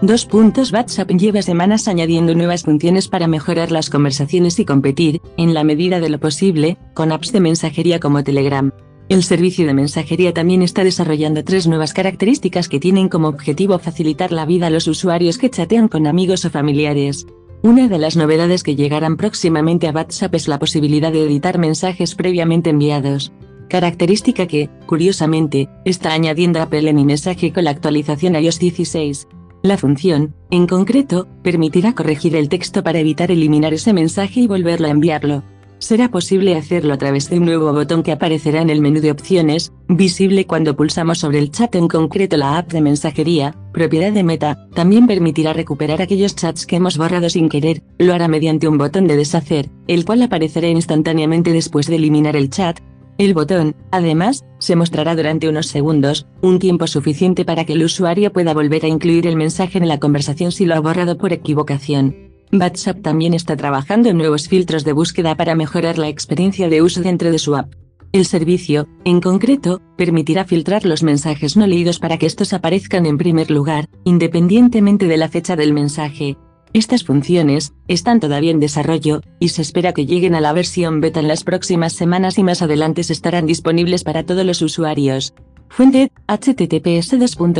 Dos puntos WhatsApp lleva semanas añadiendo nuevas funciones para mejorar las conversaciones y competir, en la medida de lo posible, con apps de mensajería como Telegram. El servicio de mensajería también está desarrollando tres nuevas características que tienen como objetivo facilitar la vida a los usuarios que chatean con amigos o familiares. Una de las novedades que llegarán próximamente a WhatsApp es la posibilidad de editar mensajes previamente enviados. Característica que, curiosamente, está añadiendo Apple en mi mensaje con la actualización iOS 16. La función, en concreto, permitirá corregir el texto para evitar eliminar ese mensaje y volverlo a enviarlo. Será posible hacerlo a través de un nuevo botón que aparecerá en el menú de opciones, visible cuando pulsamos sobre el chat en concreto la app de mensajería, propiedad de Meta, también permitirá recuperar aquellos chats que hemos borrado sin querer, lo hará mediante un botón de deshacer, el cual aparecerá instantáneamente después de eliminar el chat. El botón, además, se mostrará durante unos segundos, un tiempo suficiente para que el usuario pueda volver a incluir el mensaje en la conversación si lo ha borrado por equivocación. WhatsApp también está trabajando en nuevos filtros de búsqueda para mejorar la experiencia de uso dentro de su app. El servicio, en concreto, permitirá filtrar los mensajes no leídos para que estos aparezcan en primer lugar, independientemente de la fecha del mensaje. Estas funciones están todavía en desarrollo, y se espera que lleguen a la versión beta en las próximas semanas y más adelante estarán disponibles para todos los usuarios. Fuente, https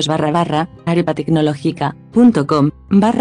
barra barra,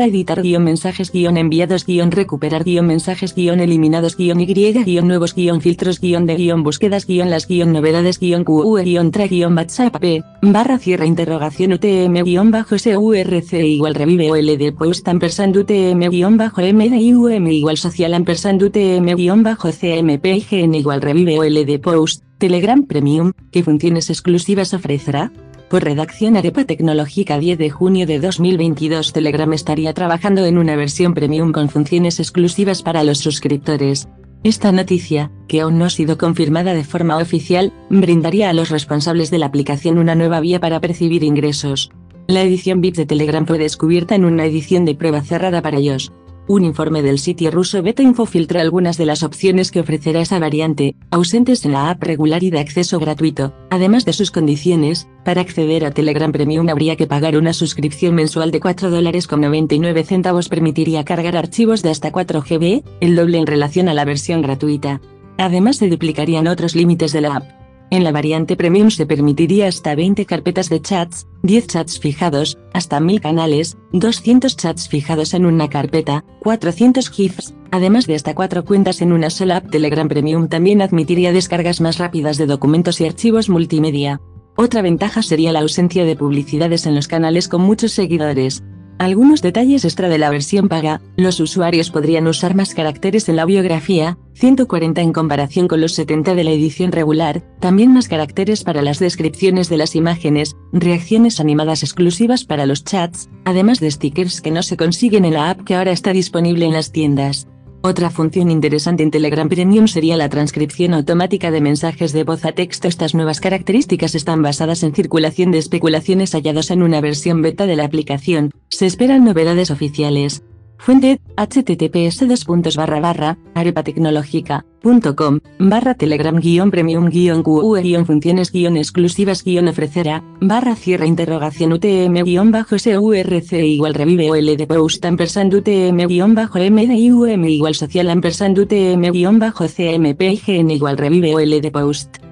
editar guion mensajes guion enviados guion recuperar guion mensajes guion eliminados guion y guion nuevos guion filtros guion de guion búsquedas guion las guion novedades guion QE guion tra guion WhatsApp p, barra cierra interrogación UTM guion bajo SURC igual revive OLD post ampersand UTM guion bajo MDIUM igual social ampersand UTM guion bajo CMP igual revive OLD post Telegram Premium, ¿qué funciones exclusivas ofrecerá? Por redacción Arepa Tecnológica 10 de junio de 2022 Telegram estaría trabajando en una versión premium con funciones exclusivas para los suscriptores. Esta noticia, que aún no ha sido confirmada de forma oficial, brindaría a los responsables de la aplicación una nueva vía para percibir ingresos. La edición VIP de Telegram fue descubierta en una edición de prueba cerrada para ellos. Un informe del sitio ruso BetaInfo filtra algunas de las opciones que ofrecerá esa variante, ausentes en la app regular y de acceso gratuito. Además de sus condiciones, para acceder a Telegram Premium habría que pagar una suscripción mensual de 4 dólares con 99 centavos permitiría cargar archivos de hasta 4 GB, el doble en relación a la versión gratuita. Además se duplicarían otros límites de la app. En la variante Premium se permitiría hasta 20 carpetas de chats, 10 chats fijados, hasta 1000 canales, 200 chats fijados en una carpeta, 400 GIFs, además de hasta 4 cuentas en una sola app. Telegram Premium también admitiría descargas más rápidas de documentos y archivos multimedia. Otra ventaja sería la ausencia de publicidades en los canales con muchos seguidores, algunos detalles extra de la versión paga, los usuarios podrían usar más caracteres en la biografía, 140 en comparación con los 70 de la edición regular, también más caracteres para las descripciones de las imágenes, reacciones animadas exclusivas para los chats, además de stickers que no se consiguen en la app que ahora está disponible en las tiendas. Otra función interesante en Telegram Premium sería la transcripción automática de mensajes de voz a texto. Estas nuevas características están basadas en circulación de especulaciones hallados en una versión beta de la aplicación. Se esperan novedades oficiales. Fuente, https barra barra, arepatecnológica.com, barra telegram guion premium guion QE guion funciones guion exclusivas guion ofrecerá, barra cierra interrogación UTM guion bajo SURC igual revive OLD post ampersand UTM guion bajo MDIUM igual social ampersand UTM guion bajo CMP IGN igual revive OLD post.